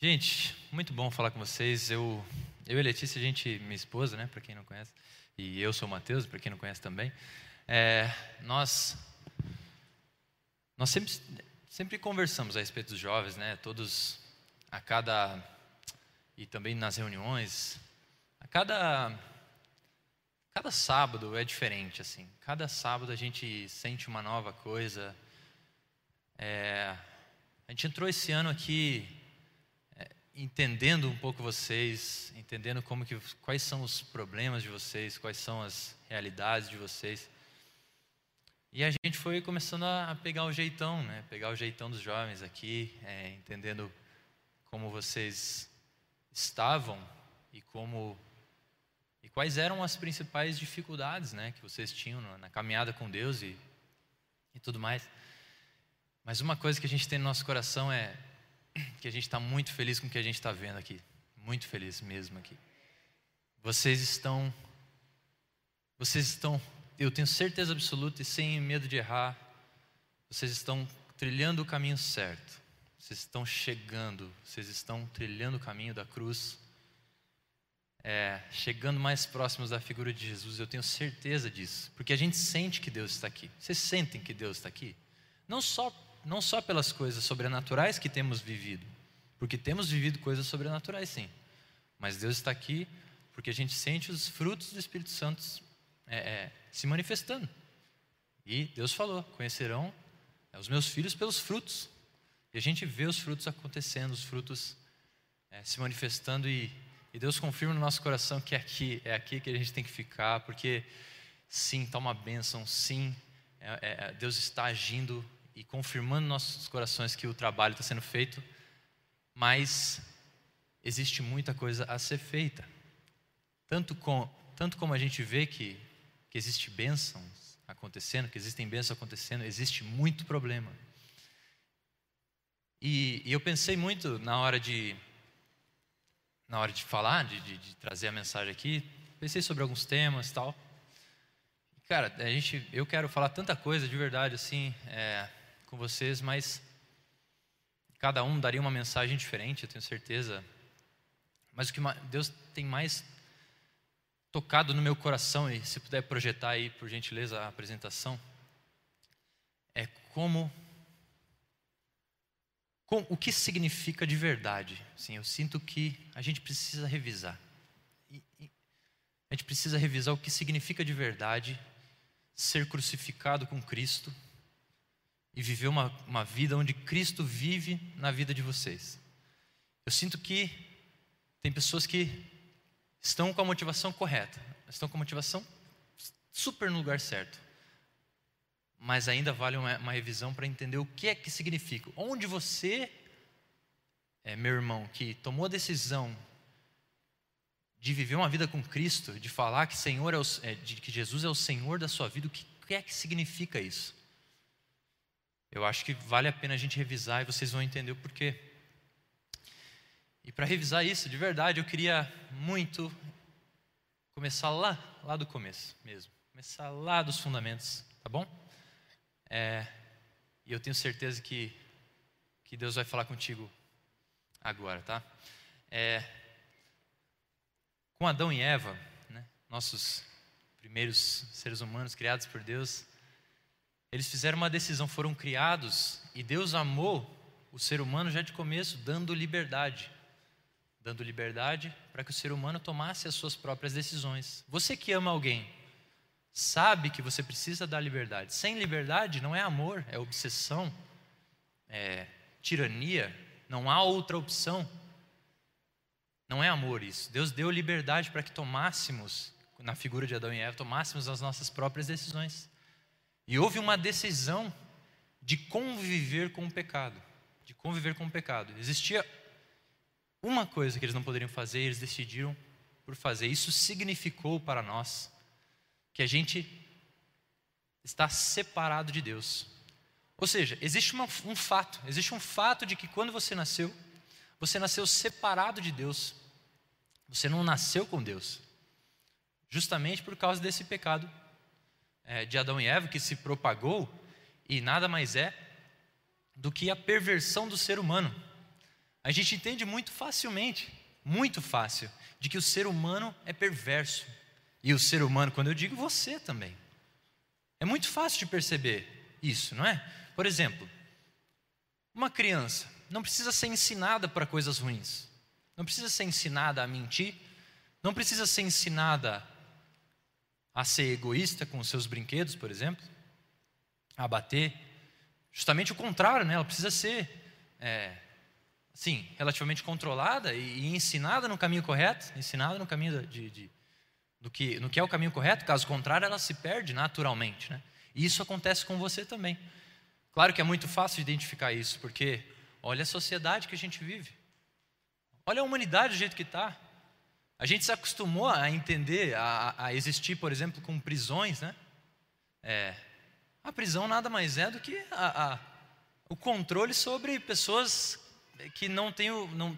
Gente, muito bom falar com vocês. Eu, eu e Letícia, a gente, minha esposa, né, para quem não conhece, e eu sou o Matheus, para quem não conhece também. É, nós, nós sempre, sempre conversamos a respeito dos jovens, né? Todos, a cada e também nas reuniões, a cada cada sábado é diferente, assim. Cada sábado a gente sente uma nova coisa. É, a gente entrou esse ano aqui entendendo um pouco vocês, entendendo como que, quais são os problemas de vocês, quais são as realidades de vocês. E a gente foi começando a pegar o jeitão, né? Pegar o jeitão dos jovens aqui, é, entendendo como vocês estavam e como e quais eram as principais dificuldades, né, que vocês tinham na, caminhada com Deus e e tudo mais. Mas uma coisa que a gente tem no nosso coração é que a gente está muito feliz com o que a gente está vendo aqui. Muito feliz mesmo aqui. Vocês estão, vocês estão, eu tenho certeza absoluta e sem medo de errar, vocês estão trilhando o caminho certo. Vocês estão chegando, vocês estão trilhando o caminho da cruz, é, chegando mais próximos da figura de Jesus. Eu tenho certeza disso, porque a gente sente que Deus está aqui. Vocês sentem que Deus está aqui? Não só não só pelas coisas sobrenaturais que temos vivido, porque temos vivido coisas sobrenaturais sim, mas Deus está aqui porque a gente sente os frutos do Espírito Santo é, é, se manifestando. E Deus falou: conhecerão é, os meus filhos pelos frutos. E a gente vê os frutos acontecendo, os frutos é, se manifestando e, e, Deus confirma no nosso coração que é aqui, é aqui que a gente tem que ficar, porque sim, está uma bênção, sim, é, é, Deus está agindo e confirmando nos nossos corações que o trabalho está sendo feito, mas existe muita coisa a ser feita. Tanto, com, tanto como a gente vê que, que existe bênçãos acontecendo, que existem bênçãos acontecendo, existe muito problema. E, e eu pensei muito na hora de na hora de falar, de, de, de trazer a mensagem aqui, pensei sobre alguns temas tal. Cara, a gente, eu quero falar tanta coisa de verdade assim. É, com vocês, mas cada um daria uma mensagem diferente, eu tenho certeza. Mas o que Deus tem mais tocado no meu coração, e se puder projetar aí, por gentileza, a apresentação, é como, como o que significa de verdade. Sim, eu sinto que a gente precisa revisar. E, e, a gente precisa revisar o que significa de verdade ser crucificado com Cristo e viver uma, uma vida onde Cristo vive na vida de vocês. Eu sinto que tem pessoas que estão com a motivação correta, estão com a motivação super no lugar certo, mas ainda vale uma, uma revisão para entender o que é que significa. Onde você, é, meu irmão, que tomou a decisão de viver uma vida com Cristo, de falar que Senhor é, o, é de que Jesus é o Senhor da sua vida, o que, o que é que significa isso? Eu acho que vale a pena a gente revisar e vocês vão entender o porquê. E para revisar isso, de verdade, eu queria muito começar lá, lá do começo mesmo. Começar lá dos fundamentos, tá bom? É, e eu tenho certeza que, que Deus vai falar contigo agora, tá? É, com Adão e Eva, né, nossos primeiros seres humanos criados por Deus, eles fizeram uma decisão, foram criados e Deus amou o ser humano já de começo, dando liberdade. Dando liberdade para que o ser humano tomasse as suas próprias decisões. Você que ama alguém, sabe que você precisa dar liberdade. Sem liberdade não é amor, é obsessão, é tirania, não há outra opção. Não é amor isso. Deus deu liberdade para que tomássemos, na figura de Adão e Eva, tomássemos as nossas próprias decisões. E houve uma decisão de conviver com o pecado, de conviver com o pecado. Existia uma coisa que eles não poderiam fazer, e eles decidiram por fazer. Isso significou para nós que a gente está separado de Deus. Ou seja, existe uma, um fato, existe um fato de que quando você nasceu, você nasceu separado de Deus. Você não nasceu com Deus. Justamente por causa desse pecado é, de Adão e Eva que se propagou e nada mais é do que a perversão do ser humano. a gente entende muito facilmente, muito fácil, de que o ser humano é perverso. E o ser humano, quando eu digo você também. É muito fácil de perceber isso, não é? Por exemplo, uma criança não precisa ser ensinada para coisas ruins, não precisa ser ensinada a mentir, não precisa ser ensinada a ser egoísta com os seus brinquedos, por exemplo, a bater. Justamente o contrário, né? ela precisa ser, é, sim, relativamente controlada e, ensinada no caminho correto, ensinada no caminho de, de, do que, no que é o caminho correto, caso contrário, ela se perde naturalmente. Né? E isso acontece com você também. Claro que é muito fácil de identificar isso, porque olha a sociedade que a gente vive, olha a humanidade do jeito que está. A gente se acostumou a entender, a, a existir, por exemplo, com prisões, né? É, a prisão nada mais é do que a, a, o controle sobre pessoas que não têm o, não,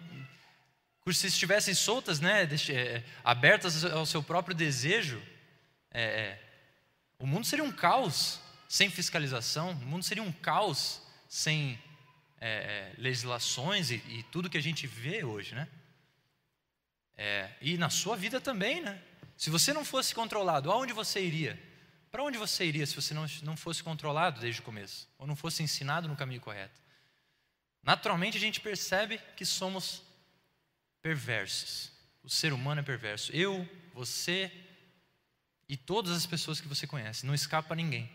se estivessem soltas, né, é, abertas ao seu próprio desejo, é, é, o mundo seria um caos sem fiscalização, o mundo seria um caos sem é, é legislações e, e, tudo que a gente vê hoje, né? É, e na sua vida também, né? Se você não fosse controlado, aonde você iria? Para onde você iria se você não, não fosse controlado desde o começo? Ou não fosse ensinado no caminho correto? Naturalmente a gente percebe que somos perversos. O ser humano é perverso. Eu, você e todas as pessoas que você conhece. Não escapa ninguém.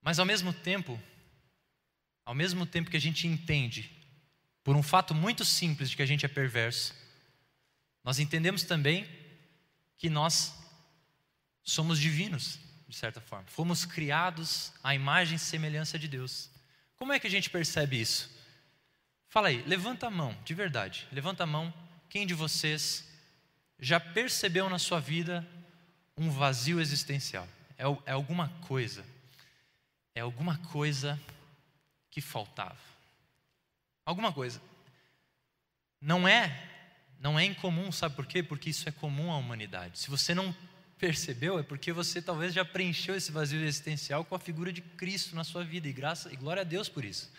Mas ao mesmo tempo, ao mesmo tempo que a gente entende, por um fato muito simples de que a gente é perverso, nós entendemos também que nós somos divinos, de certa forma. Fomos criados à imagem e semelhança de Deus. Como é que a gente percebe isso? Fala aí, levanta a mão, de verdade. Levanta a mão. Quem de vocês já percebeu na sua vida um vazio existencial? É, é alguma coisa. É alguma coisa que faltava. Alguma coisa. Não é não é incomum, sabe por quê? Porque isso é comum à humanidade. Se você não percebeu, é porque você talvez já preencheu esse vazio existencial com a figura de Cristo na sua vida, e graça e glória a Deus por isso.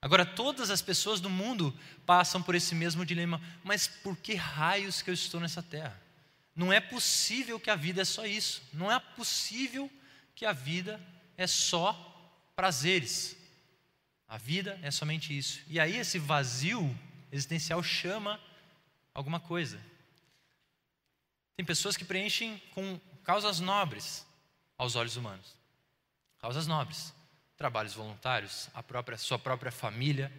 Agora, todas as pessoas do mundo passam por esse mesmo dilema, mas por que raios que eu estou nessa terra? Não é possível que a vida é só isso, não é possível que a vida é só prazeres. A vida é somente isso. E aí esse vazio existencial chama alguma coisa. Tem pessoas que preenchem com causas nobres aos olhos humanos. Causas nobres trabalhos voluntários, a própria sua própria família,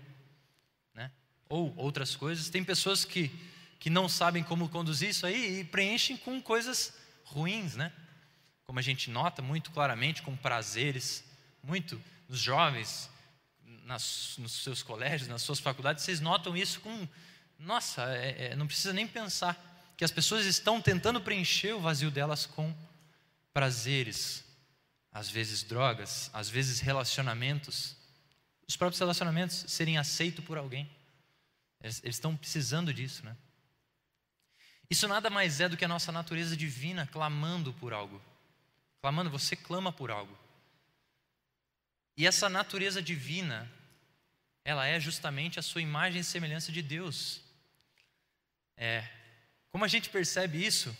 né? Ou outras coisas. Tem pessoas que que não sabem como conduzir isso aí e preenchem com coisas ruins, né? Como a gente nota muito claramente com prazeres, muito nos jovens, nas, nos seus colégios, nas suas faculdades, vocês notam isso com, nossa, é, é, não precisa nem pensar que as pessoas estão tentando preencher o vazio delas com prazeres, às vezes drogas, às vezes relacionamentos, os próprios relacionamentos serem aceitos por alguém. Eles, eles estão precisando disso, né? Isso nada mais é do que a nossa natureza divina clamando por algo. Clamando, você clama por algo. E essa natureza divina, ela é justamente a sua imagem e semelhança de Deus. É. Como a gente percebe isso?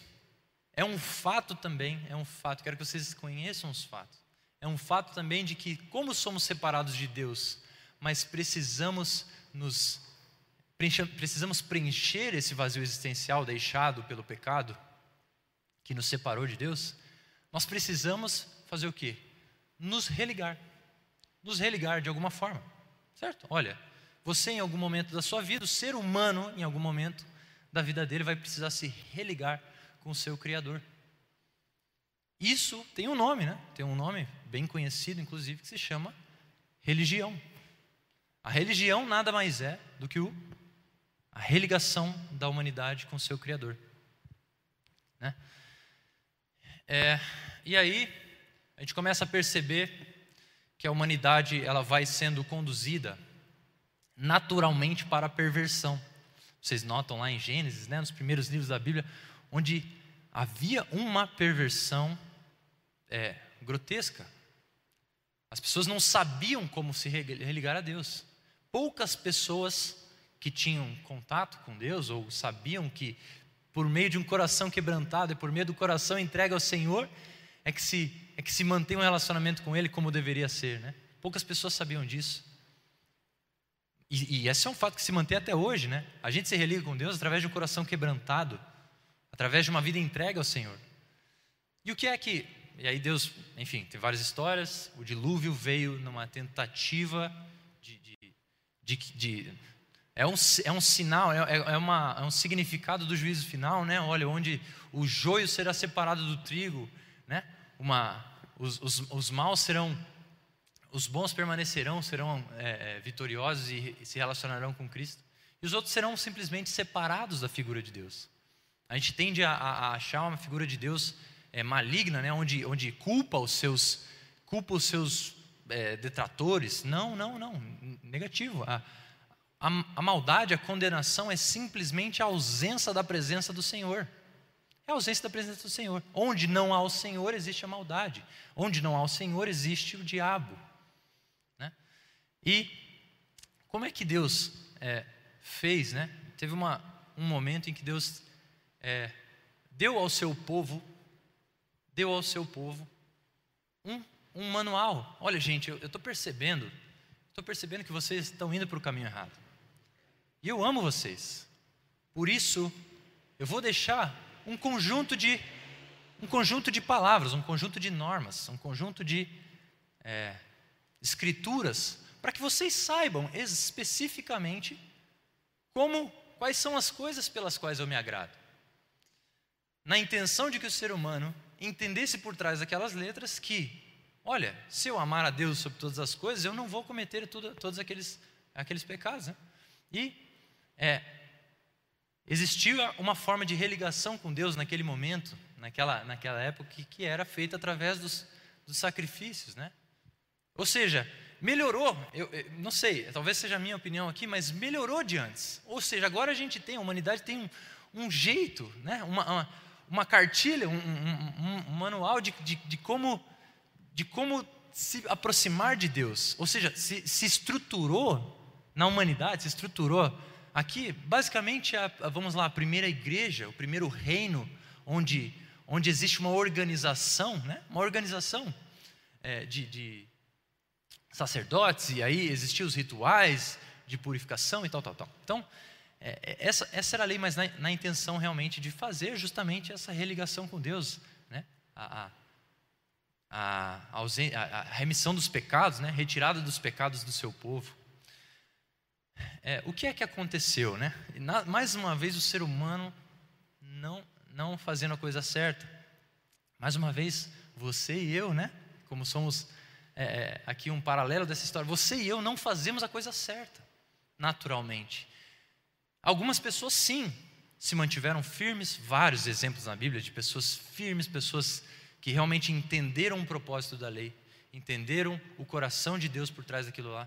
É um fato também, é um fato, quero que vocês conheçam os fatos. É um fato também de que, como somos separados de Deus, mas precisamos nos precisamos preencher esse vazio existencial deixado pelo pecado que nos separou de Deus, nós precisamos fazer o quê? Nos religar. Nos religar de alguma forma. Certo? Olha, você em algum momento da sua vida, o ser humano em algum momento da vida dele vai precisar se religar com o seu Criador. Isso tem um nome, né? Tem um nome bem conhecido, inclusive, que se chama religião. A religião nada mais é do que o, a religação da humanidade com o seu Criador. Né? É, e aí, a gente começa a perceber que a humanidade ela vai sendo conduzida naturalmente para a perversão. Vocês notam lá em Gênesis, né, nos primeiros livros da Bíblia, onde havia uma perversão é, grotesca. As pessoas não sabiam como se religar a Deus. Poucas pessoas que tinham contato com Deus, ou sabiam que por meio de um coração quebrantado e por meio do coração entregue ao Senhor, é que se, é que se mantém um relacionamento com Ele como deveria ser. Né? Poucas pessoas sabiam disso. E, e esse é um fato que se mantém até hoje. Né? A gente se religa com Deus através de um coração quebrantado, através de uma vida entregue ao Senhor. E o que é que. E aí Deus, enfim, tem várias histórias. O dilúvio veio numa tentativa de, de, de, de é um, é um sinal, é, é, uma, é um significado do juízo final, né? Olha, onde o joio será separado do trigo, né? Uma, os, os, os maus serão, os bons permanecerão, serão é, é, vitoriosos e, se relacionarão com Cristo. E os outros serão simplesmente separados da figura de Deus. A gente tende a, a achar uma figura de Deus é, maligna, né? onde, onde culpa os seus, culpa os seus é, detratores. Não, não, não. Negativo. A, a, a maldade, a condenação é simplesmente a ausência da presença do Senhor. É a ausência da presença do Senhor. Onde não há o Senhor, existe a maldade. Onde não há o Senhor, existe o diabo. E como é que Deus é, fez? Né? Teve uma, um momento em que Deus é, deu ao seu povo, deu ao seu povo um, um manual. Olha, gente, eu estou percebendo, estou percebendo que vocês estão indo para o caminho errado. E eu amo vocês. Por isso, eu vou deixar um conjunto de um conjunto de palavras, um conjunto de normas, um conjunto de é, escrituras, para que vocês saibam especificamente como, quais são as coisas pelas quais eu me agrado. Na intenção de que o ser humano entendesse por trás daquelas letras que, olha, se eu amar a Deus sobre todas as coisas, eu não vou cometer tudo, todos aqueles, aqueles pecados. Né? E é, existia uma forma de religação com Deus naquele momento, naquela, naquela época, que, que era feita através dos, dos sacrifícios, né? Ou seja, melhorou, eu, eu, não sei, talvez seja a minha opinião aqui, mas melhorou de antes. Ou seja, agora a gente tem, a humanidade tem um, um jeito, né? uma, uma, uma cartilha, um, um, um manual de, de, de, como, de como se aproximar de Deus. Ou seja, se, se estruturou na humanidade, se estruturou Aqui, basicamente, a, a, vamos lá, a primeira igreja, o primeiro reino, onde, onde existe uma organização, né? uma organização é, de, de sacerdotes, e aí existiam os rituais de purificação e tal, tal, tal. Então, é, é essa, essa era a lei, mas na, na, intenção realmente de fazer justamente essa religação com Deus, né? a, a, a, a remissão dos pecados, né? retirada dos pecados do seu povo. É, o que é que aconteceu, né? Na, mais uma vez o ser humano não não fazendo a coisa certa. Mais uma vez você e eu, né? Como somos é, é, aqui um paralelo dessa história, você e eu não fazemos a coisa certa, naturalmente. Algumas pessoas sim se mantiveram firmes, vários exemplos na Bíblia de pessoas firmes, pessoas que realmente entenderam o propósito da lei, entenderam o coração de Deus por trás daquilo lá.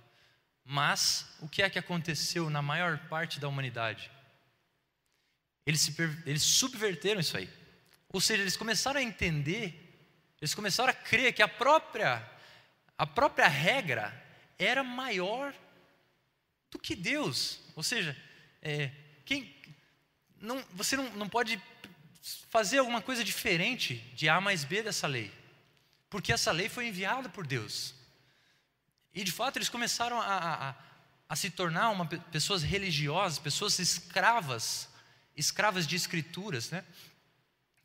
Mas o que é que aconteceu na maior parte da humanidade? Eles, se, eles subverteram isso aí. Ou seja, eles começaram a entender, eles começaram a crer que a própria, a própria regra era maior do que Deus. Ou seja, é, quem, não, você não, não pode fazer alguma coisa diferente de A mais B dessa lei, porque essa lei foi enviada por Deus. E de fato eles começaram a, a, a se tornar uma, pessoas religiosas, pessoas escravas, escravas de escrituras, né?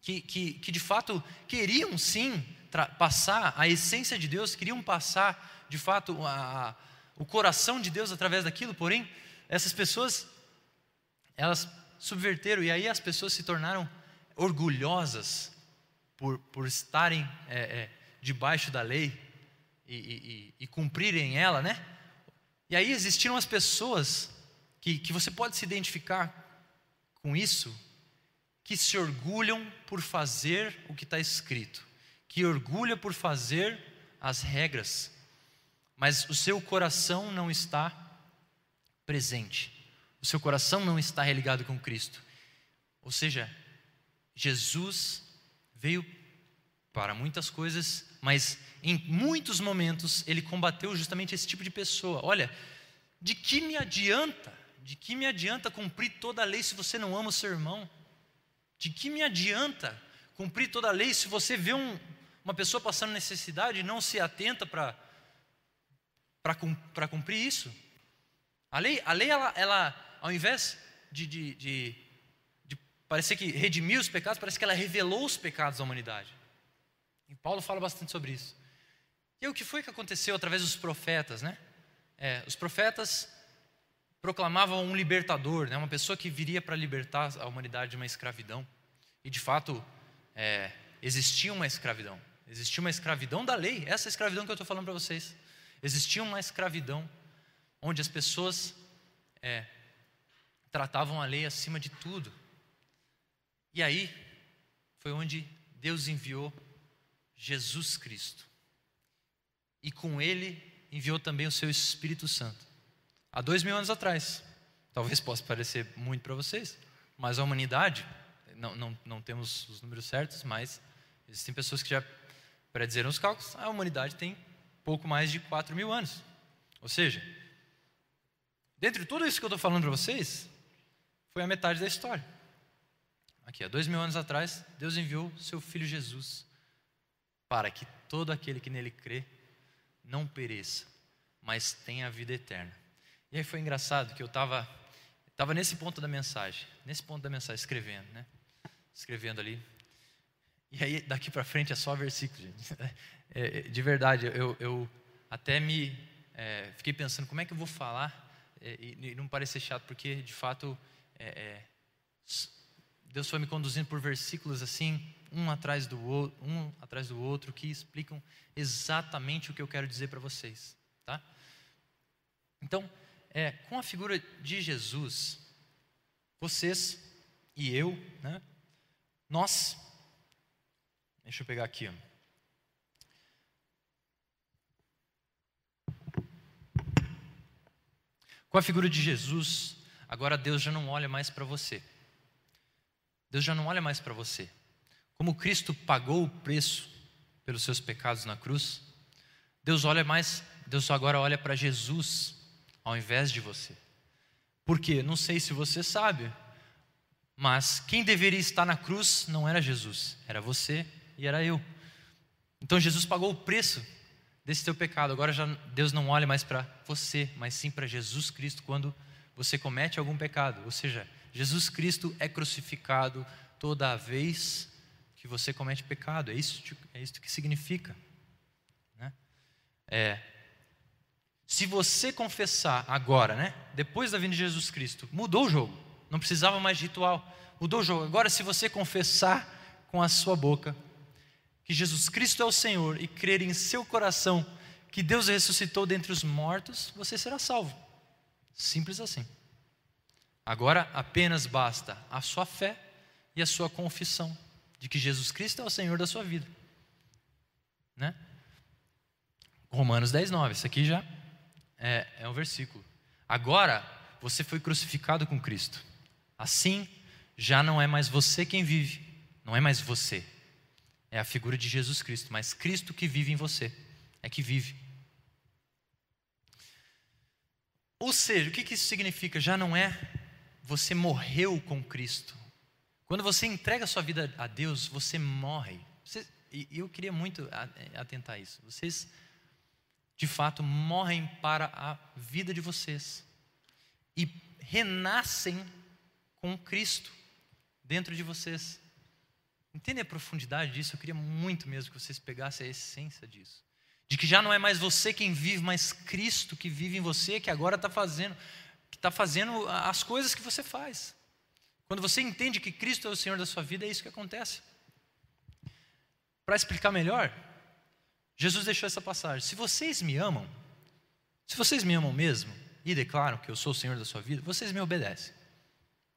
que, que, que de fato queriam sim passar a essência de Deus, queriam passar de fato a, o coração de Deus através daquilo, porém, essas pessoas, elas subverteram, e aí as pessoas se tornaram orgulhosas por, por estarem é, é, debaixo da lei, e, e, e cumprirem ela, né? E aí existiram as pessoas que, que você pode se identificar com isso, que se orgulham por fazer o que está escrito, que orgulha por fazer as regras, mas o seu coração não está presente, o seu coração não está religado com Cristo. Ou seja, Jesus veio para muitas coisas, mas em muitos momentos ele combateu justamente esse tipo de pessoa. Olha, de que me adianta? de que me adianta cumprir toda a lei se você não ama o seu irmão? De que me adianta cumprir toda a lei se você vê um, uma pessoa passando necessidade não se atenta para cumprir isso? A lei, a lei ela, ela ao invés de, de, de, de parecer que redimiu os pecados, parece que ela revelou os pecados da humanidade. E Paulo fala bastante sobre isso. E o que foi que aconteceu através dos profetas, né? É, os profetas proclamavam um libertador, né? uma pessoa que viria para libertar a humanidade de uma escravidão. E de fato, é, existia uma escravidão. Existia uma escravidão da lei, essa escravidão que eu estou falando para vocês. Existia uma escravidão onde as pessoas é, tratavam a lei acima de tudo. E aí foi onde Deus enviou Jesus Cristo. E com ele enviou também o seu Espírito Santo. Há dois mil anos atrás. Talvez possa parecer muito para vocês, mas a humanidade não, não, não temos os números certos, mas existem pessoas que já predizeram os cálculos, a humanidade tem pouco mais de 4 mil anos. Ou seja, dentre tudo isso que eu estou falando para vocês, foi a metade da história. Aqui, há dois mil anos atrás, Deus enviou seu Filho Jesus para que todo aquele que nele crê não pereça, mas tenha a vida eterna. E aí foi engraçado que eu estava tava nesse ponto da mensagem, nesse ponto da mensagem, escrevendo, né? escrevendo ali. E aí, daqui para frente é só versículo, gente. É, é, de verdade, eu, eu até me é, fiquei pensando como é que eu vou falar é, e, não parecer chato, porque de fato é, Deus foi me conduzindo por versículos assim, um atrás do outro, um atrás do outro, que explicam exatamente o que eu quero dizer para vocês, tá? Então, é, com a figura de Jesus, vocês e eu, né, nós, deixa eu pegar aqui. Com a figura de Jesus, agora Deus já não olha mais para você. Deus já não olha mais para você. Como Cristo pagou o preço pelos seus pecados na cruz, Deus olha mais, Deus agora olha para Jesus ao invés de você. Por quê? Não sei se você sabe, mas quem deveria estar na cruz não era Jesus, era você e era eu. Então Jesus pagou o preço desse teu pecado. Agora já Deus não olha mais para você, mas sim para Jesus Cristo quando você comete algum pecado. Ou seja, Jesus Cristo é crucificado toda vez que você comete pecado. É isso, é isso que significa. Né? É, se você confessar agora, né, depois da vinda de Jesus Cristo, mudou o jogo não precisava mais de ritual, mudou o jogo. Agora, se você confessar com a sua boca que Jesus Cristo é o Senhor e crer em seu coração que Deus ressuscitou dentre os mortos, você será salvo. Simples assim. Agora apenas basta a sua fé e a sua confissão de que Jesus Cristo é o Senhor da sua vida. Né? Romanos 10, 9. Isso aqui já é, é um versículo. Agora você foi crucificado com Cristo. Assim, já não é mais você quem vive, não é mais você. É a figura de Jesus Cristo, mas Cristo que vive em você, é que vive. Ou seja, o que isso significa? Já não é você morreu com Cristo. Quando você entrega a sua vida a Deus, você morre. Você, e eu queria muito atentar a isso. Vocês, de fato, morrem para a vida de vocês e renascem com Cristo dentro de vocês. Entende a profundidade disso? Eu queria muito mesmo que vocês pegassem a essência disso. De que já não é mais você quem vive, mas Cristo que vive em você, que agora está fazendo, que está fazendo as coisas que você faz. Quando você entende que Cristo é o Senhor da sua vida, é isso que acontece. Para explicar melhor, Jesus deixou essa passagem. Se vocês me amam, se vocês me amam mesmo e declaram que eu sou o Senhor da sua vida, vocês me obedecem.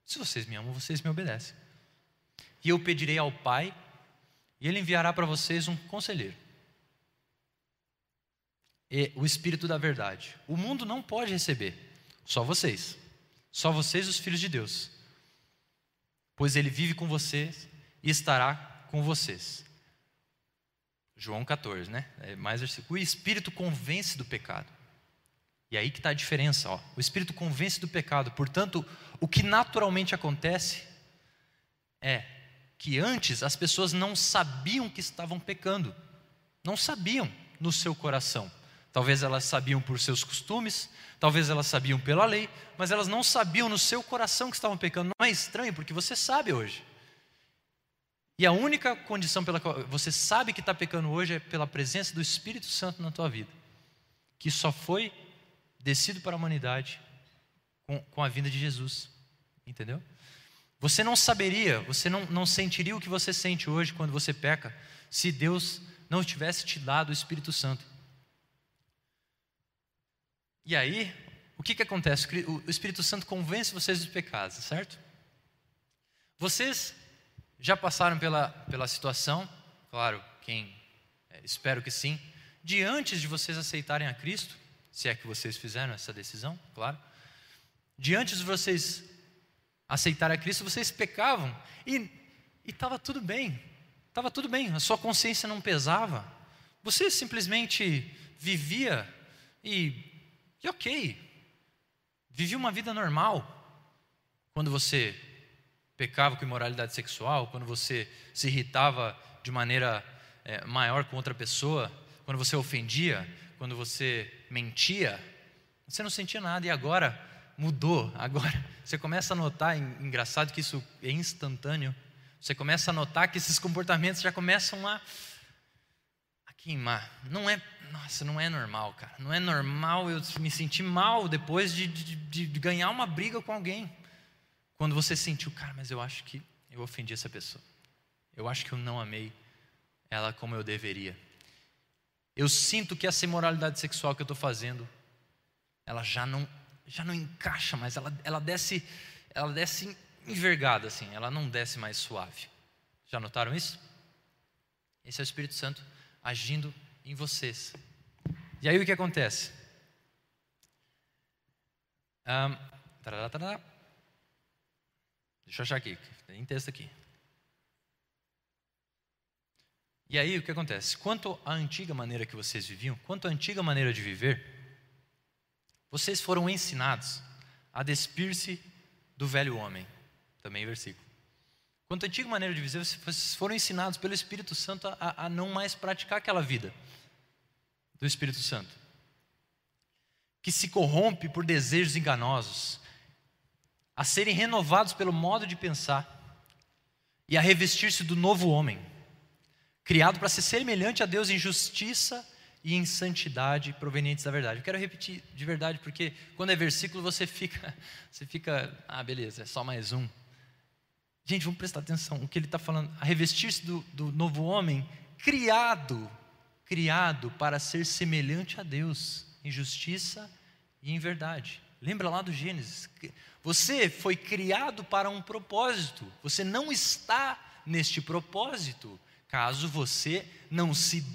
Se vocês me amam, vocês me obedecem. E eu pedirei ao Pai, e Ele enviará para vocês um conselheiro. E o Espírito da Verdade. O mundo não pode receber, só vocês. Só vocês, os filhos de Deus. Pois Ele vive com vocês e estará com vocês. João 14, né? É mais versículo. O Espírito convence do pecado, E aí que está a diferença. Ó. O Espírito convence do pecado. Portanto, o que naturalmente acontece é que antes as pessoas não sabiam que estavam pecando. Não sabiam no seu coração. Talvez elas sabiam por seus costumes, talvez elas sabiam pela lei, mas elas não sabiam no seu coração que estavam pecando. Não é estranho, porque você sabe hoje. E a única condição pela qual você sabe que está pecando hoje é pela presença do Espírito Santo na tua vida, que só foi descido para a humanidade com, com a vinda de Jesus. Entendeu? Você não saberia, você não, não sentiria o que você sente hoje quando você peca, se Deus não tivesse te dado o Espírito Santo. E aí, o que, que acontece? O Espírito Santo convence vocês dos pecados, certo? Vocês já passaram pela, pela situação, claro, quem é, espero que sim, de antes de vocês aceitarem a Cristo, se é que vocês fizeram essa decisão, claro, de antes de vocês aceitarem a Cristo, vocês pecavam e estava tudo bem, estava tudo bem, a sua consciência não pesava, você simplesmente vivia e, e ok, vivia uma vida normal. Quando você pecava com imoralidade sexual, quando você se irritava de maneira é, maior com outra pessoa, quando você ofendia, quando você mentia, você não sentia nada e agora mudou. Agora você começa a notar, engraçado que isso é instantâneo. Você começa a notar que esses comportamentos já começam a, a queimar. Não é, nossa, não é normal, cara. Não é normal eu me sentir mal depois de, de, de ganhar uma briga com alguém. Quando você sentiu, cara, mas eu acho que eu ofendi essa pessoa. Eu acho que eu não amei ela como eu deveria. Eu sinto que essa imoralidade sexual que eu estou fazendo, ela já não, já não encaixa mais. Ela, ela desce, ela desce envergada assim. Ela não desce mais suave. Já notaram isso? Esse é o Espírito Santo agindo em vocês. E aí o que acontece? Um, tarará, tarará. Deixa eu achar aqui, tem texto aqui. E aí o que acontece? Quanto à antiga maneira que vocês viviam, quanto à antiga maneira de viver, vocês foram ensinados a despir-se do velho homem. Também versículo. Quanto à antiga maneira de viver, vocês foram ensinados pelo Espírito Santo a, a não mais praticar aquela vida do Espírito Santo, que se corrompe por desejos enganosos a serem renovados pelo modo de pensar e a revestir-se do novo homem, criado para ser semelhante a Deus em justiça e em santidade provenientes da verdade. Eu quero repetir de verdade porque quando é versículo você fica, você fica, ah, beleza, é só mais um. Gente, vamos prestar atenção. O que ele está falando, a revestir-se do, do novo homem, criado, criado para ser semelhante a Deus em justiça e em verdade. Lembra lá do Gênesis? Você foi criado para um propósito. Você não está neste propósito caso você não se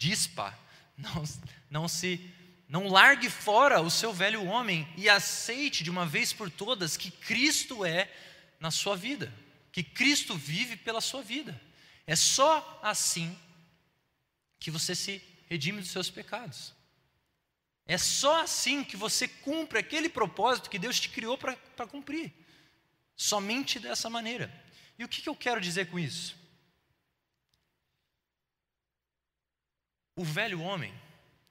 dispa, não, não se não largue fora o seu velho homem e aceite de uma vez por todas que Cristo é na sua vida, que Cristo vive pela sua vida. É só assim que você se redime dos seus pecados. É só assim que você cumpre aquele propósito que Deus te criou para cumprir. Somente dessa maneira. E o que, que eu quero dizer com isso? O velho homem,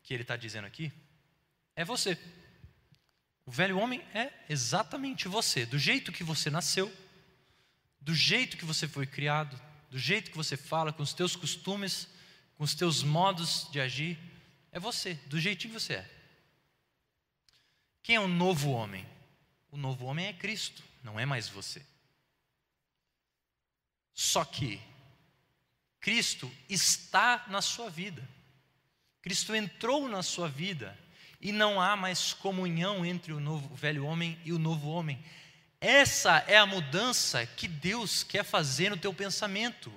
que ele está dizendo aqui, é você. O velho homem é exatamente você, do jeito que você nasceu, do jeito que você foi criado, do jeito que você fala, com os teus costumes, com os teus modos de agir, é você, do jeitinho que você é. Quem é o novo homem? O novo homem é Cristo, não é mais você. Só que Cristo está na sua vida. Cristo entrou na sua vida e não há mais comunhão entre o novo o velho homem e o novo homem. Essa é a mudança que Deus quer fazer no teu pensamento.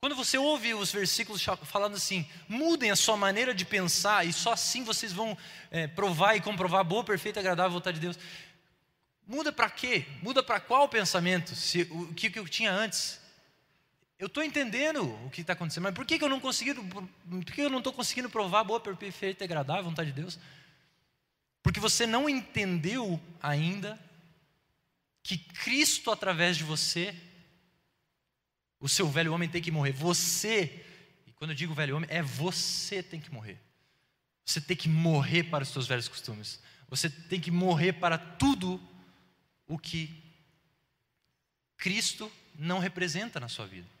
Quando você ouve os versículos falando assim, mudem a sua maneira de pensar e só assim vocês vão é, provar e comprovar a boa, perfeita agradável vontade de Deus. Muda para quê? Muda para qual pensamento? Se, o que, que eu tinha antes? Eu estou entendendo o que está acontecendo, mas por que, que eu não por que eu não estou conseguindo provar a boa, perfeita e agradável vontade de Deus? Porque você não entendeu ainda que Cristo, através de você, o seu velho homem tem que morrer. Você, e quando eu digo velho homem, é você tem que morrer. Você tem que morrer para os seus velhos costumes. Você tem que morrer para tudo o que Cristo não representa na sua vida.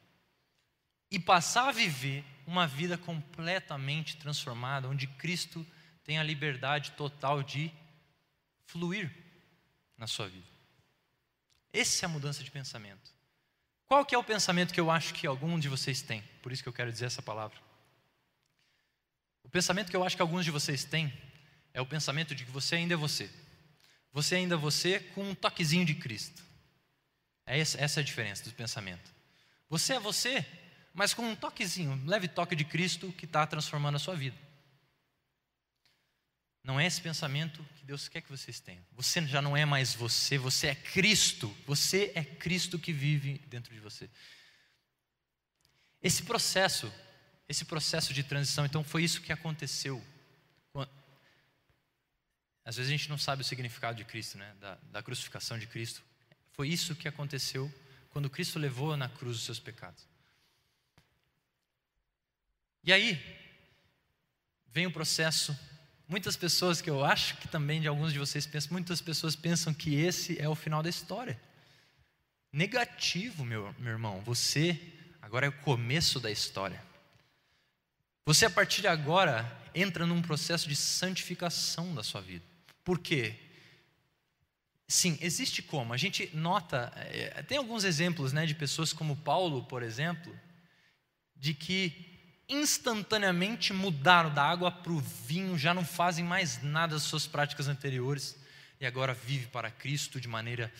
E passar a viver uma vida completamente transformada, onde Cristo tem a liberdade total de fluir na sua vida. Essa é a mudança de pensamento. Qual que é o pensamento que eu acho que algum de vocês tem? Por isso que eu quero dizer essa palavra. O pensamento que eu acho que alguns de vocês têm é o pensamento de que você ainda é você. Você ainda é você com um toquezinho de Cristo. É essa, essa é a diferença do pensamento. Você é você, mas com um toquezinho, um leve toque de Cristo que está transformando a sua vida. Não é esse pensamento que Deus quer que vocês tenham. Você já não é mais você, você é Cristo. Você é Cristo que vive dentro de você. Esse processo, esse processo de transição, então foi isso que aconteceu. Às vezes a gente não sabe o significado de Cristo, né? da, da crucificação de Cristo. Foi isso que aconteceu quando Cristo levou na cruz os seus pecados. E aí, vem o processo Muitas pessoas que eu acho que também de alguns de vocês pensam, muitas pessoas pensam que esse é o final da história. Negativo, meu, meu irmão. Você agora é o começo da história. Você a partir de agora entra num processo de santificação da sua vida. Por quê? Sim, existe como. A gente nota, é, tem alguns exemplos né, de pessoas como Paulo, por exemplo, de que instantaneamente mudaram da água para o vinho, já não fazem mais nada das suas práticas anteriores e agora vive para Cristo de maneira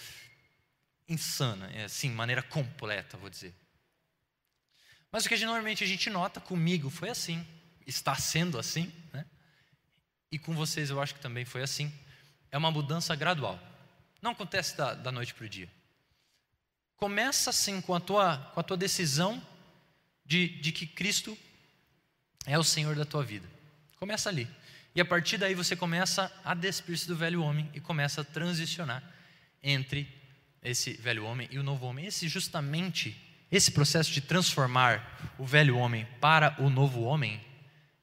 insana, é assim, maneira completa, vou dizer. Mas o que normalmente a gente nota comigo foi assim, está sendo assim, né? E com vocês eu acho que também foi assim. É uma mudança gradual. Não acontece da, da noite para o dia. Começa assim com a tua, com a tua decisão de, de que Cristo é o Senhor da tua vida. Começa ali. E a partir daí você começa a despir-se do velho homem e começa a transicionar entre esse velho homem e o novo homem. Esse justamente esse processo de transformar o velho homem para o novo homem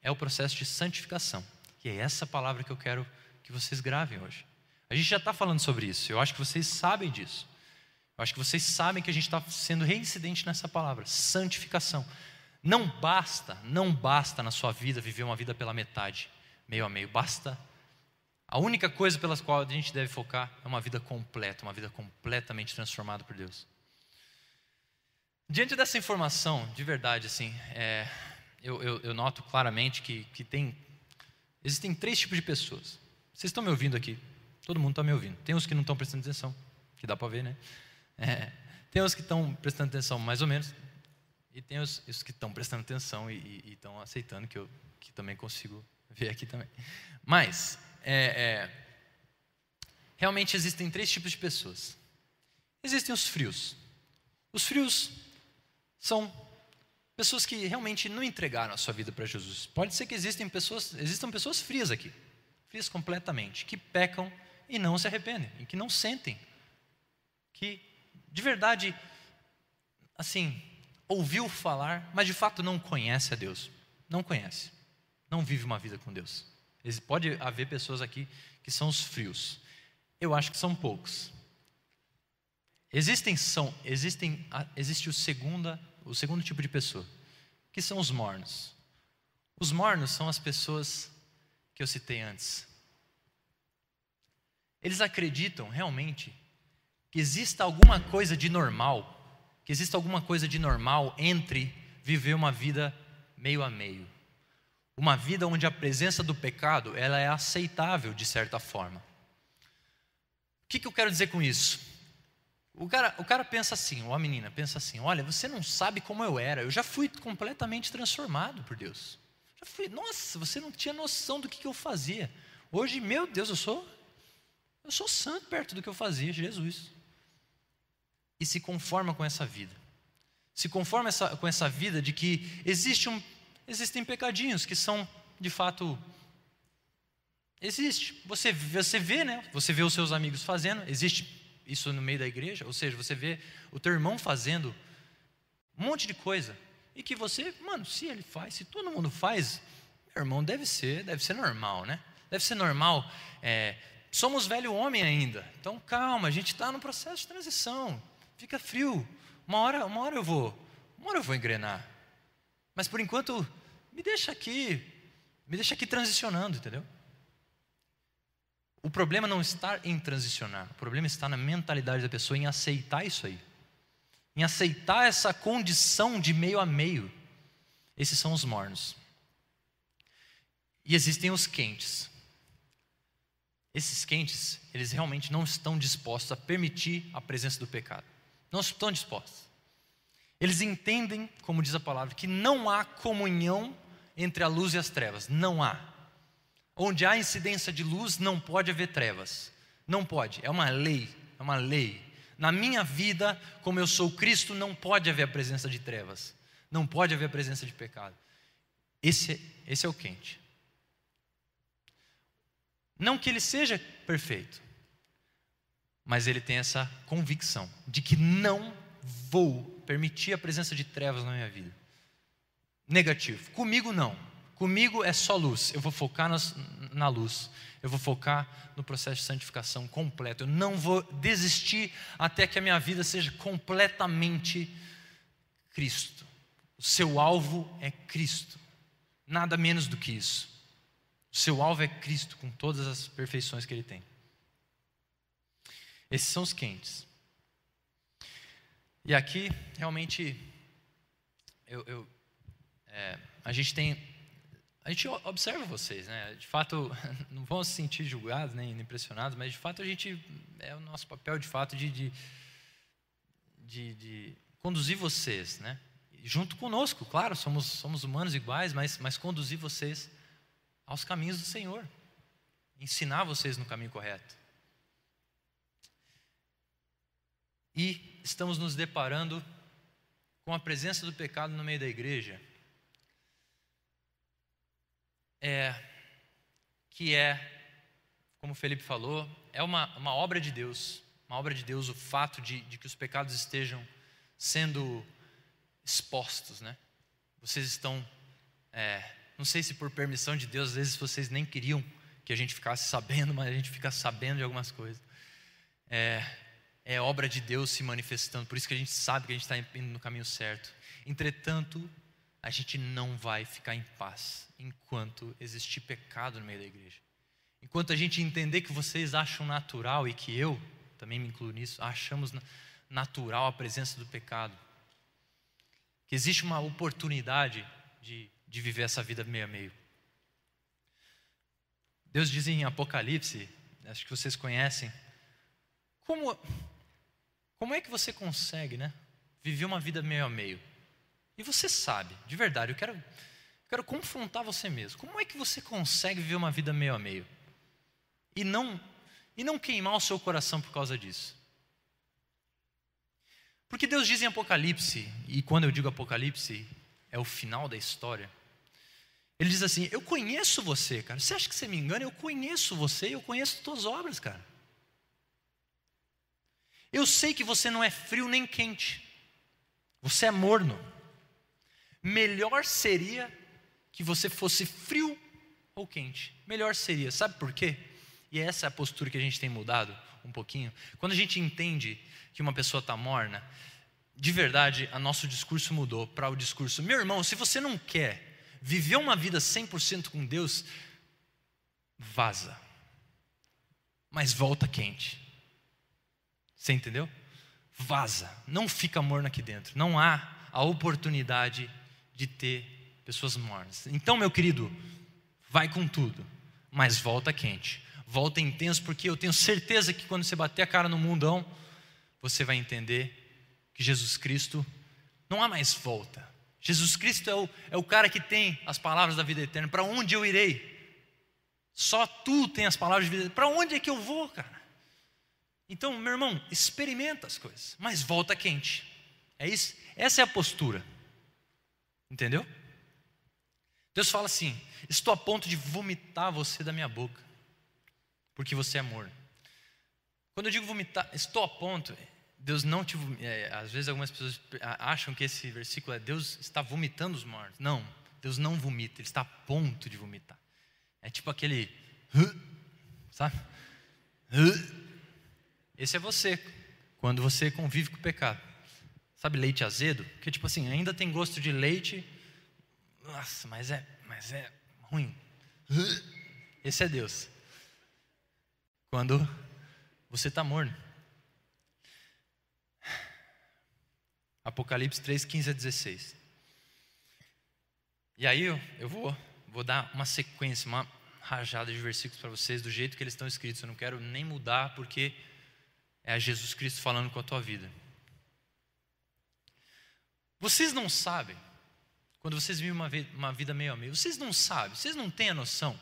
é o processo de santificação. E é essa palavra que eu quero que vocês gravem hoje. A gente já está falando sobre isso. Eu acho que vocês sabem disso. Eu acho que vocês sabem que a gente está sendo reincidente nessa palavra, santificação. Não basta, não basta na sua vida viver uma vida pela metade, meio a meio. Basta. A única coisa pelas qual a gente deve focar é uma vida completa, uma vida completamente transformada por Deus. Diante dessa informação, de verdade, assim, é, eu, eu, eu, noto claramente que, que tem, existem três tipos de pessoas. Vocês estão me ouvindo aqui? Todo mundo está me ouvindo. Tem uns que não estão prestando atenção, que dá para ver, né? É, tem uns que estão prestando atenção mais ou menos. E tem os, os que estão prestando atenção e estão aceitando que eu que também consigo ver aqui também. Mas, é, é, realmente existem três tipos de pessoas. Existem os frios. Os frios são pessoas que realmente não entregaram a sua vida para Jesus. Pode ser que existem pessoas, existam pessoas frias aqui, frias completamente, que pecam e não se arrependem, e que não sentem, que de verdade, assim, ouviu falar, mas de fato não conhece a Deus. Não conhece. Não vive uma vida com Deus. Pode haver pessoas aqui que são os frios. Eu acho que são poucos. Existem são existem existe o segunda o segundo tipo de pessoa, que são os mornos. Os mornos são as pessoas que eu citei antes. Eles acreditam realmente que exista alguma coisa de normal que existe alguma coisa de normal entre viver uma vida meio a meio. Uma vida onde a presença do pecado ela é aceitável de certa forma. O que, que eu quero dizer com isso? O cara, o cara pensa assim, ou a menina pensa assim: olha, você não sabe como eu era, eu já fui completamente transformado por Deus. Já fui, nossa, você não tinha noção do que, que eu fazia. Hoje, meu Deus, eu sou, eu sou santo perto do que eu fazia, Jesus e se conforma com essa vida. Se conforma essa, com essa vida de que existe um, existem pecadinhos que são, de fato, Existe. Você, você vê, né? Você vê os seus amigos fazendo. Existe isso no meio da igreja. Ou seja, você vê o teu irmão fazendo um monte de coisa. E que você, mano, se ele faz, se todo mundo faz, meu irmão, deve ser, deve ser normal, né? Deve ser normal. É, somos velho homem ainda. Então calma, a gente está no processo de transição. Fica frio. Uma hora, uma hora eu vou, uma hora eu vou engrenar. Mas por enquanto, me deixa aqui, me deixa aqui transicionando, entendeu? O problema não está em transicionar, o problema está na mentalidade da pessoa em aceitar isso aí, em aceitar essa condição de meio a meio. Esses são os mornos. E existem os quentes. Esses quentes, eles realmente não estão dispostos a permitir a presença do pecado. Não estão dispostos. Eles entendem, como diz a palavra, que não há comunhão entre a luz e as trevas. Não há. Onde há incidência de luz, não pode haver trevas. Não pode. É uma lei. É uma lei. Na minha vida, como eu sou Cristo, não pode haver a presença de trevas. Não pode haver a presença de pecado. Esse, esse é o quente. Não que ele seja perfeito, mas ele tem essa convicção de que não vou permitir a presença de trevas na minha vida. Negativo. Comigo não. Comigo é só luz. Eu vou focar nas, na luz. Eu vou focar no processo de santificação completo. Eu não vou desistir até que a minha vida seja completamente Cristo. O seu alvo é Cristo. Nada menos do que isso. O seu alvo é Cristo, com todas as perfeições que ele tem. Esses são os quentes. E aqui, realmente, eu, eu é, a gente tem. A gente observa vocês, né? De fato, não vão se sentir julgados nem impressionados, mas de fato a gente. É o nosso papel, de fato, de, de, de, de conduzir vocês, né? Junto conosco, claro, somos, somos humanos iguais, mas, mas conduzir vocês aos caminhos do Senhor. Ensinar vocês no caminho correto. E estamos nos deparando com a presença do pecado no meio da igreja, é, que é, como o Felipe falou, é uma, uma obra de Deus, uma obra de Deus o fato de, de que os pecados estejam sendo expostos, né? Vocês estão, é, não sei se por permissão de Deus, às vezes vocês nem queriam que a gente ficasse sabendo, mas a gente fica sabendo de algumas coisas. É, é obra de Deus se manifestando, por isso que a gente sabe que a gente está indo no caminho certo. Entretanto, a gente não vai ficar em paz enquanto existir pecado no meio da igreja. Enquanto a gente entender que vocês acham natural e que eu, também me incluo nisso, achamos natural a presença do pecado. Que existe uma oportunidade de, de viver essa vida meio a meio. Deus diz em Apocalipse, acho que vocês conhecem, como como é que você consegue, né? Viver uma vida meio a meio. E você sabe, de verdade, eu quero, eu quero confrontar você mesmo. Como é que você consegue viver uma vida meio a meio? E não, e não queimar o seu coração por causa disso. Porque Deus diz em Apocalipse, e quando eu digo Apocalipse, é o final da história. Ele diz assim: Eu conheço você, cara. Você acha que você me engana? Eu conheço você, eu conheço as tuas obras, cara. Eu sei que você não é frio nem quente, você é morno. Melhor seria que você fosse frio ou quente. Melhor seria, sabe por quê? E essa é a postura que a gente tem mudado um pouquinho. Quando a gente entende que uma pessoa está morna, de verdade, o nosso discurso mudou para o discurso: meu irmão, se você não quer viver uma vida 100% com Deus, vaza, mas volta quente. Você entendeu? Vaza, não fica morno aqui dentro. Não há a oportunidade de ter pessoas mornas. Então, meu querido, vai com tudo, mas volta quente, volta intenso, porque eu tenho certeza que quando você bater a cara no mundão, você vai entender que Jesus Cristo não há mais volta. Jesus Cristo é o, é o cara que tem as palavras da vida eterna. Para onde eu irei? Só tu tem as palavras de vida. Para onde é que eu vou, cara? Então, meu irmão, experimenta as coisas, mas volta quente. É isso? Essa é a postura. Entendeu? Deus fala assim: estou a ponto de vomitar você da minha boca. porque você é morno. Quando eu digo vomitar, estou a ponto, Deus não te. É, às vezes algumas pessoas acham que esse versículo é Deus está vomitando os mortos. Não, Deus não vomita, Ele está a ponto de vomitar. É tipo aquele. Sabe? Esse é você, quando você convive com o pecado. Sabe leite azedo? Que tipo assim, ainda tem gosto de leite, nossa, mas é, mas é ruim. Esse é Deus. Quando você está morno. Apocalipse 3, 15 a 16. E aí eu, eu vou, vou dar uma sequência, uma rajada de versículos para vocês do jeito que eles estão escritos. Eu não quero nem mudar porque é Jesus Cristo falando com a tua vida. Vocês não sabem, quando vocês vivem uma, uma vida meio a meio, vocês não sabem, vocês não têm a noção,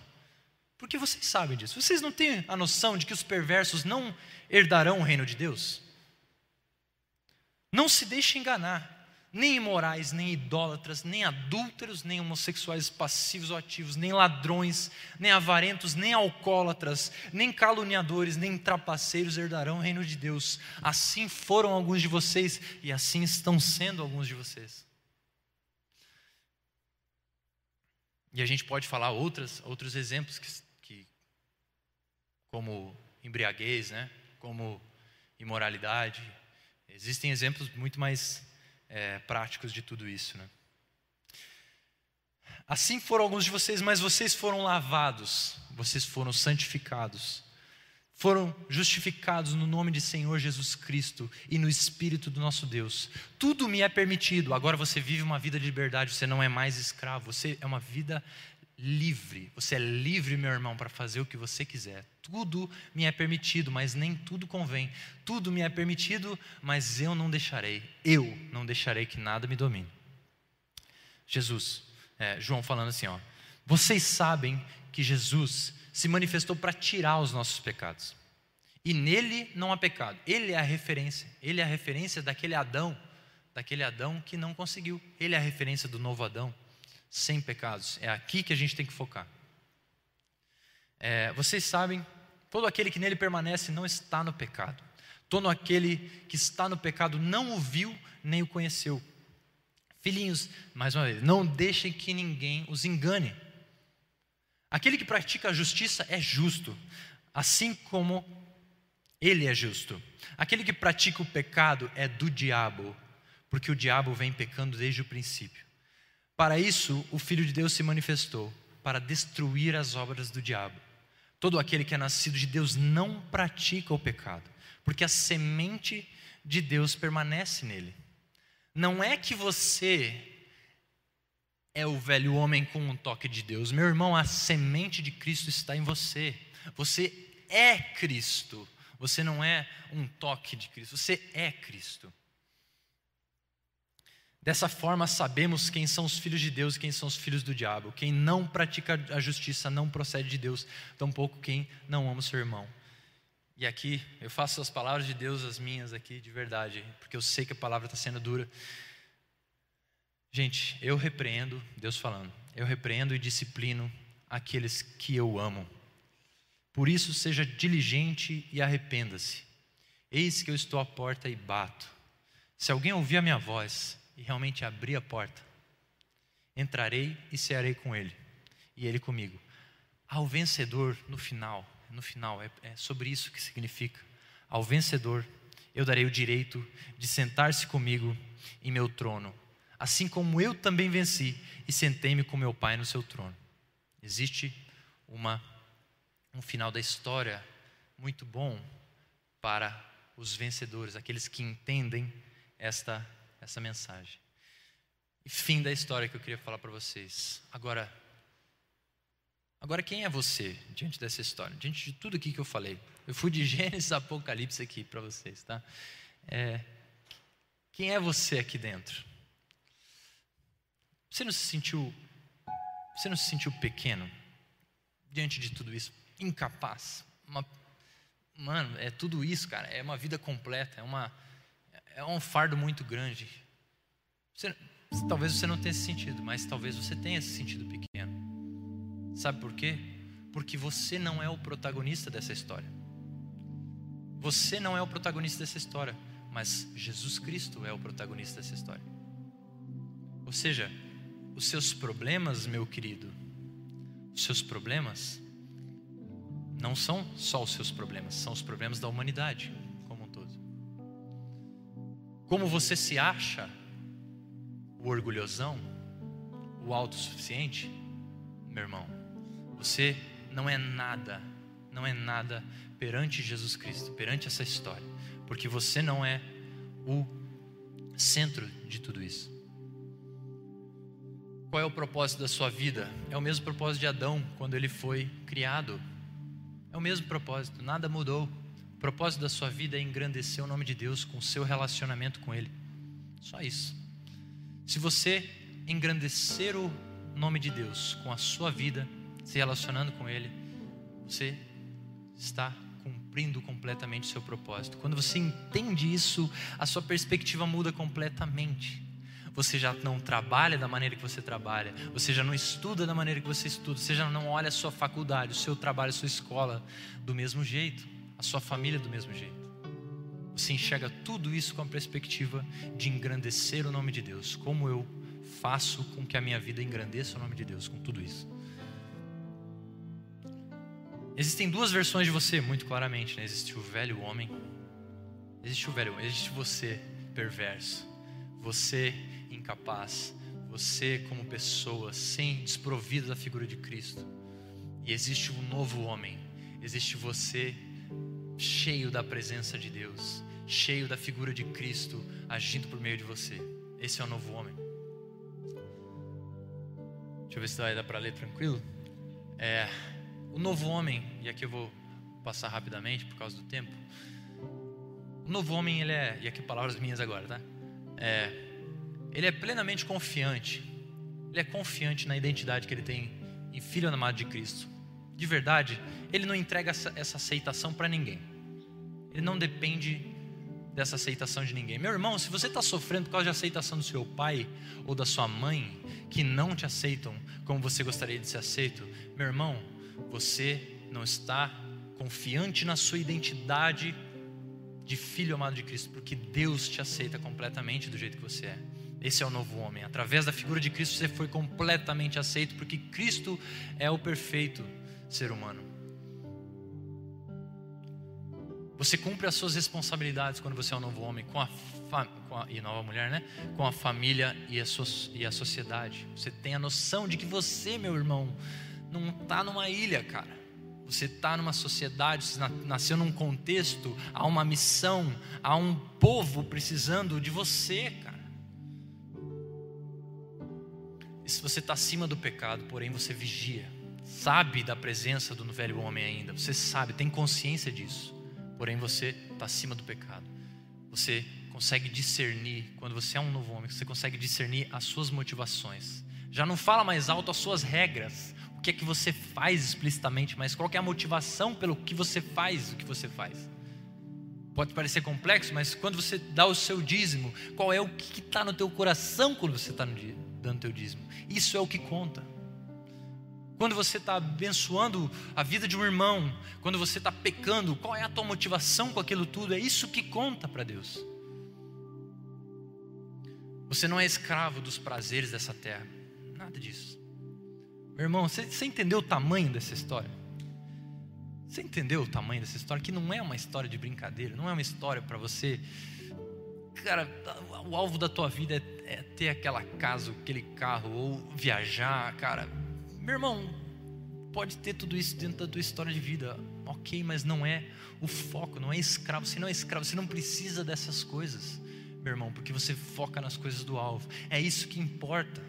porque vocês sabem disso, vocês não têm a noção de que os perversos não herdarão o reino de Deus? Não se deixe enganar nem imorais, nem idólatras, nem adúlteros, nem homossexuais passivos ou ativos, nem ladrões, nem avarentos, nem alcoólatras, nem caluniadores, nem trapaceiros herdarão o reino de Deus. Assim foram alguns de vocês e assim estão sendo alguns de vocês. E a gente pode falar outras, outros exemplos que, que como embriaguez, né? como imoralidade. Existem exemplos muito mais é, práticos de tudo isso. Né? Assim foram alguns de vocês, mas vocês foram lavados, vocês foram santificados, foram justificados no nome de Senhor Jesus Cristo e no Espírito do nosso Deus. Tudo me é permitido. Agora você vive uma vida de liberdade, você não é mais escravo, você é uma vida livre. Você é livre, meu irmão, para fazer o que você quiser. Tudo me é permitido, mas nem tudo convém. Tudo me é permitido, mas eu não deixarei. Eu não deixarei que nada me domine. Jesus, é, João falando assim, ó. Vocês sabem que Jesus se manifestou para tirar os nossos pecados. E nele não há pecado. Ele é a referência. Ele é a referência daquele Adão, daquele Adão que não conseguiu. Ele é a referência do novo Adão sem pecados. É aqui que a gente tem que focar. É, vocês sabem, todo aquele que nele permanece não está no pecado. Todo aquele que está no pecado não o viu nem o conheceu. Filhinhos, mais uma vez, não deixem que ninguém os engane. Aquele que pratica a justiça é justo, assim como ele é justo. Aquele que pratica o pecado é do diabo, porque o diabo vem pecando desde o princípio. Para isso, o Filho de Deus se manifestou para destruir as obras do diabo. Todo aquele que é nascido de Deus não pratica o pecado, porque a semente de Deus permanece nele. Não é que você é o velho homem com um toque de Deus. Meu irmão, a semente de Cristo está em você. Você é Cristo. Você não é um toque de Cristo, você é Cristo. Dessa forma, sabemos quem são os filhos de Deus e quem são os filhos do diabo. Quem não pratica a justiça não procede de Deus, tampouco quem não ama o seu irmão. E aqui, eu faço as palavras de Deus as minhas aqui, de verdade, porque eu sei que a palavra está sendo dura. Gente, eu repreendo, Deus falando, eu repreendo e disciplino aqueles que eu amo. Por isso, seja diligente e arrependa-se. Eis que eu estou à porta e bato. Se alguém ouvir a minha voz e realmente abrir a porta, entrarei e cearei com ele, e ele comigo. Ao vencedor, no final, no final, é, é sobre isso que significa. Ao vencedor, eu darei o direito de sentar-se comigo em meu trono, assim como eu também venci e sentei-me com meu Pai no seu trono. Existe uma, um final da história muito bom para os vencedores, aqueles que entendem esta essa mensagem. E fim da história que eu queria falar para vocês. Agora, agora quem é você diante dessa história? Diante de tudo aqui que eu falei. Eu fui de Gênesis a Apocalipse aqui para vocês, tá? É, quem é você aqui dentro? Você não se sentiu, você não se sentiu pequeno diante de tudo isso, incapaz? Uma, mano, é tudo isso, cara. É uma vida completa, é uma é um fardo muito grande. Você, talvez você não tenha esse sentido, mas talvez você tenha esse sentido pequeno. Sabe por quê? porque você não é o protagonista dessa história. Você não é o protagonista dessa história, mas Jesus Cristo é o protagonista dessa história. Ou seja, os seus problemas, meu querido, os seus problemas não são só os seus problemas, são os problemas da humanidade um. Como você se acha o orgulhosão, o autossuficiente, meu irmão, você não é nada, não é nada perante Jesus Cristo, perante essa história, porque você não é o centro de tudo isso. Qual é o propósito da sua vida? É o mesmo propósito de Adão quando ele foi criado. É o mesmo propósito, nada mudou. O propósito da sua vida é engrandecer o nome de Deus com o seu relacionamento com Ele. Só isso. Se você engrandecer o nome de Deus com a sua vida, se relacionando com Ele, você está cumprindo completamente o seu propósito. Quando você entende isso, a sua perspectiva muda completamente. Você já não trabalha da maneira que você trabalha, você já não estuda da maneira que você estuda, você já não olha a sua faculdade, o seu trabalho, a sua escola do mesmo jeito, a sua família do mesmo jeito. Você enxerga tudo isso com a perspectiva de engrandecer o nome de Deus. Como eu faço com que a minha vida engrandeça o nome de Deus com tudo isso? Existem duas versões de você, muito claramente. Né? Existe o velho homem, existe o velho, existe você perverso, você incapaz, você como pessoa sem desprovido da figura de Cristo. E existe um novo homem, existe você cheio da presença de Deus, cheio da figura de Cristo agindo por meio de você. Esse é o novo homem. Deixa eu ver se vai dar para ler tranquilo. É, o novo homem, e aqui eu vou passar rapidamente por causa do tempo. O novo homem, ele é, e aqui palavras minhas agora, tá? É, ele é plenamente confiante. Ele é confiante na identidade que ele tem em filho amado de Cristo. De verdade, ele não entrega essa, essa aceitação para ninguém. Ele não depende dessa aceitação de ninguém. Meu irmão, se você está sofrendo por causa de aceitação do seu pai ou da sua mãe, que não te aceitam como você gostaria de ser aceito, meu irmão, você não está confiante na sua identidade de filho amado de Cristo, porque Deus te aceita completamente do jeito que você é. Esse é o novo homem. Através da figura de Cristo você foi completamente aceito, porque Cristo é o perfeito ser humano. Você cumpre as suas responsabilidades quando você é um novo homem, com a, com a e nova mulher, né? Com a família e a, so, e a sociedade. Você tem a noção de que você, meu irmão, não está numa ilha, cara. Você está numa sociedade, você nasceu num contexto, há uma missão, há um povo precisando de você, cara. se você está acima do pecado, porém você vigia, sabe da presença do velho homem ainda, você sabe, tem consciência disso, porém você está acima do pecado. Você consegue discernir, quando você é um novo homem, você consegue discernir as suas motivações. Já não fala mais alto as suas regras, o que é que você faz explicitamente, mas qual é a motivação pelo que você faz o que você faz. Pode parecer complexo, mas quando você dá o seu dízimo, qual é o que está no teu coração quando você está dando o teu dízimo? Isso é o que conta. Quando você está abençoando a vida de um irmão, quando você está pecando, qual é a tua motivação com aquilo tudo? É isso que conta para Deus. Você não é escravo dos prazeres dessa terra, nada disso. Meu irmão, você, você entendeu o tamanho dessa história? Você entendeu o tamanho dessa história? Que não é uma história de brincadeira, não é uma história para você. Cara, o alvo da tua vida é é ter aquela casa, aquele carro, ou viajar, cara. Meu irmão, pode ter tudo isso dentro da tua história de vida, ok, mas não é o foco, não é escravo. Você não é escravo, você não precisa dessas coisas, meu irmão, porque você foca nas coisas do alvo. É isso que importa,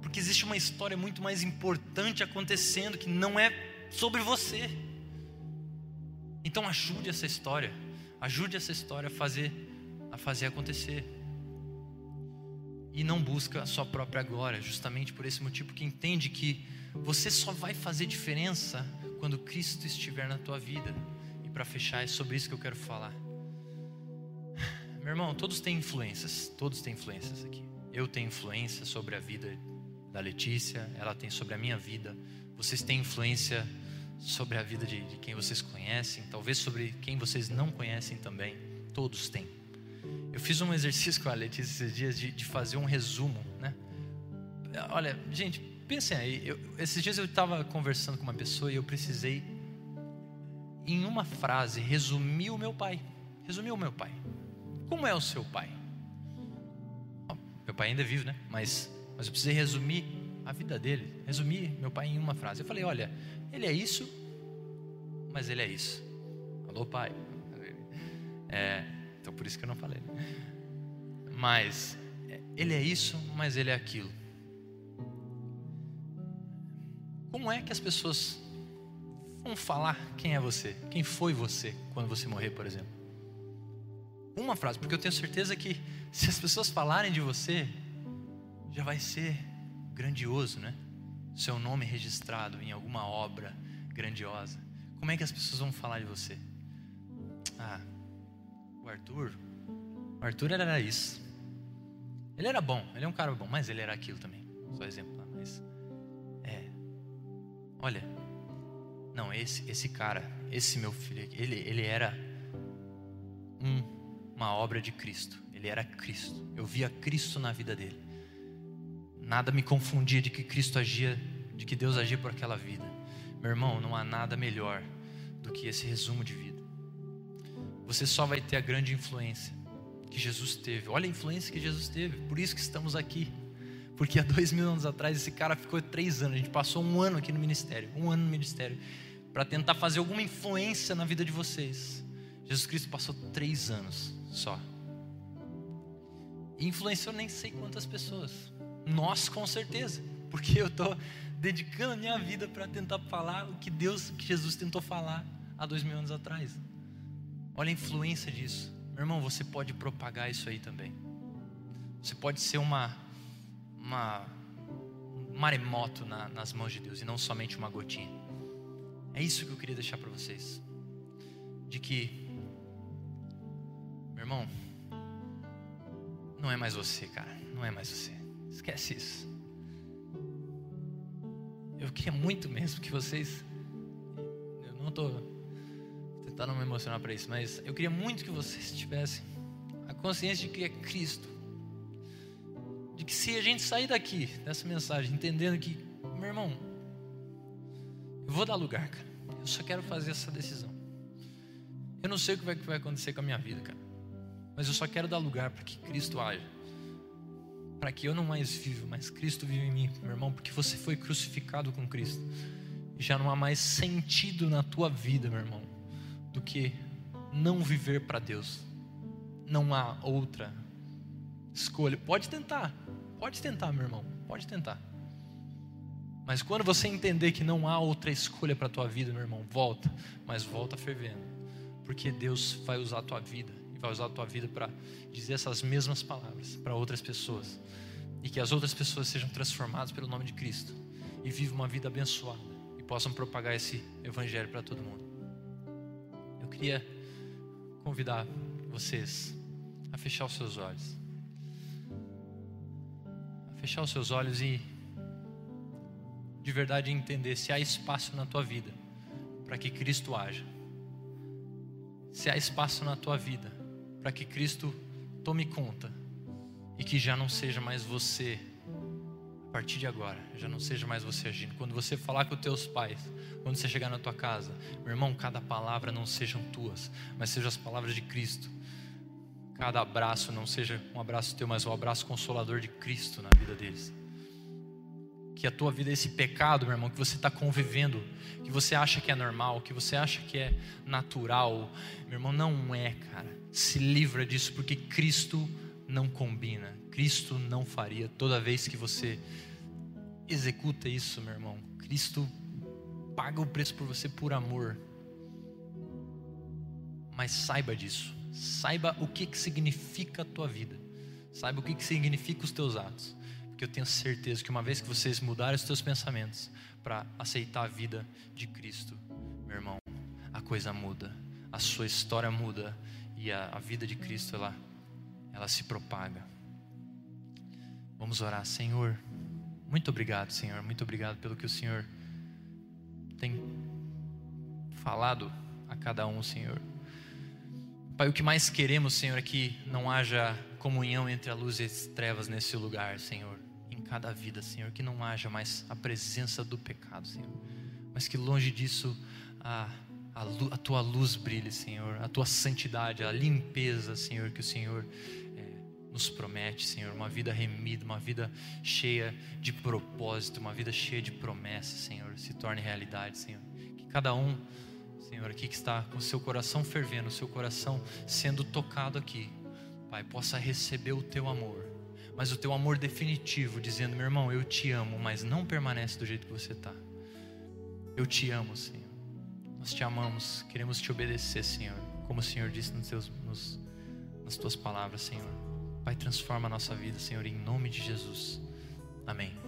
porque existe uma história muito mais importante acontecendo que não é sobre você. Então ajude essa história, ajude essa história a fazer, a fazer acontecer e não busca a sua própria glória, justamente por esse motivo, que entende que você só vai fazer diferença quando Cristo estiver na tua vida. E para fechar, é sobre isso que eu quero falar. Meu irmão, todos têm influências, todos têm influências aqui. Eu tenho influência sobre a vida da Letícia, ela tem sobre a minha vida. Vocês têm influência sobre a vida de, de quem vocês conhecem, talvez sobre quem vocês não conhecem também. Todos têm. Eu fiz um exercício com a Letícia esses dias de, de fazer um resumo, né? Olha, gente, pensem aí. Eu, esses dias eu estava conversando com uma pessoa e eu precisei, em uma frase, resumir o meu pai. Resumir o meu pai. Como é o seu pai? Meu pai ainda é vivo, né? Mas, mas eu precisei resumir a vida dele. Resumir meu pai em uma frase. Eu falei: olha, ele é isso, mas ele é isso. Alô, pai. É, então por isso que eu não falei. Mas ele é isso, mas ele é aquilo. Como é que as pessoas vão falar quem é você? Quem foi você quando você morrer, por exemplo? Uma frase, porque eu tenho certeza que se as pessoas falarem de você, já vai ser grandioso, né? Seu nome registrado em alguma obra grandiosa. Como é que as pessoas vão falar de você? Ah, o Arthur, o Arthur era isso. Ele era bom, ele é um cara bom, mas ele era aquilo também. Só exemplo, mas é. Olha, não, esse esse cara, esse meu filho, ele ele era um, uma obra de Cristo. Ele era Cristo. Eu via Cristo na vida dele. Nada me confundia de que Cristo agia, de que Deus agia por aquela vida. Meu irmão, não há nada melhor do que esse resumo de vida. Você só vai ter a grande influência que Jesus teve. Olha a influência que Jesus teve. Por isso que estamos aqui. Porque há dois mil anos atrás esse cara ficou três anos. A gente passou um ano aqui no ministério, um ano no ministério, para tentar fazer alguma influência na vida de vocês. Jesus Cristo passou três anos só. E influenciou nem sei quantas pessoas. Nós com certeza, porque eu estou dedicando a minha vida para tentar falar o que Deus, que Jesus tentou falar há dois mil anos atrás. Olha a influência disso, meu irmão. Você pode propagar isso aí também. Você pode ser uma, uma um maremoto na, nas mãos de Deus e não somente uma gotinha. É isso que eu queria deixar para vocês, de que, meu irmão, não é mais você, cara. Não é mais você. Esquece isso. Eu queria muito mesmo que vocês. Eu não estou tentando me emocionar para isso, mas eu queria muito que vocês tivessem a consciência de que é Cristo. De que se a gente sair daqui, dessa mensagem, entendendo que, meu irmão, eu vou dar lugar, cara. Eu só quero fazer essa decisão. Eu não sei o que vai, que vai acontecer com a minha vida, cara. Mas eu só quero dar lugar para que Cristo haja. Para que eu não mais viva, mas Cristo vive em mim, meu irmão, porque você foi crucificado com Cristo. E já não há mais sentido na tua vida, meu irmão, do que não viver para Deus. Não há outra escolha. Pode tentar, pode tentar, meu irmão, pode tentar. Mas quando você entender que não há outra escolha para a tua vida, meu irmão, volta, mas volta fervendo, porque Deus vai usar a tua vida e vai usar a tua vida para dizer essas mesmas palavras para outras pessoas. E que as outras pessoas sejam transformadas pelo nome de Cristo e vivam uma vida abençoada e possam propagar esse evangelho para todo mundo. Eu queria convidar vocês a fechar os seus olhos. Fechar os seus olhos e de verdade entender se há espaço na tua vida para que Cristo haja. Se há espaço na tua vida para que Cristo tome conta e que já não seja mais você a partir de agora, já não seja mais você agindo. Quando você falar com os teus pais, quando você chegar na tua casa, meu irmão, cada palavra não sejam tuas, mas sejam as palavras de Cristo. Cada abraço não seja um abraço teu, mas um abraço consolador de Cristo na vida deles. Que a tua vida esse pecado, meu irmão, que você está convivendo, que você acha que é normal, que você acha que é natural, meu irmão, não é, cara se livra disso, porque Cristo não combina, Cristo não faria. Toda vez que você executa isso, meu irmão, Cristo paga o preço por você por amor. Mas saiba disso, saiba o que, que significa a tua vida, saiba o que, que significa os teus atos, porque eu tenho certeza que uma vez que vocês mudarem os teus pensamentos para aceitar a vida de Cristo, meu irmão, a coisa muda, a sua história muda e a, a vida de Cristo ela, ela se propaga. Vamos orar, Senhor. Muito obrigado, Senhor. Muito obrigado pelo que o Senhor tem falado a cada um, Senhor. Pai, o que mais queremos, Senhor, é que não haja comunhão entre a luz e as trevas nesse lugar, Senhor. Em cada vida, Senhor, que não haja mais a presença do pecado, Senhor. Mas que longe disso a, a, a tua luz brilhe, Senhor. A tua santidade, a limpeza, Senhor, que o Senhor nos promete, Senhor, uma vida remida, uma vida cheia de propósito, uma vida cheia de promessas, Senhor, se torne realidade, Senhor. Que cada um, Senhor, aqui que está com o seu coração fervendo, o seu coração sendo tocado aqui, Pai, possa receber o teu amor, mas o teu amor definitivo, dizendo: meu irmão, eu te amo, mas não permanece do jeito que você está. Eu te amo, Senhor. Nós te amamos, queremos te obedecer, Senhor, como o Senhor disse nos teus, nos, nas tuas palavras, Senhor. Pai, transforma a nossa vida, Senhor, em nome de Jesus. Amém.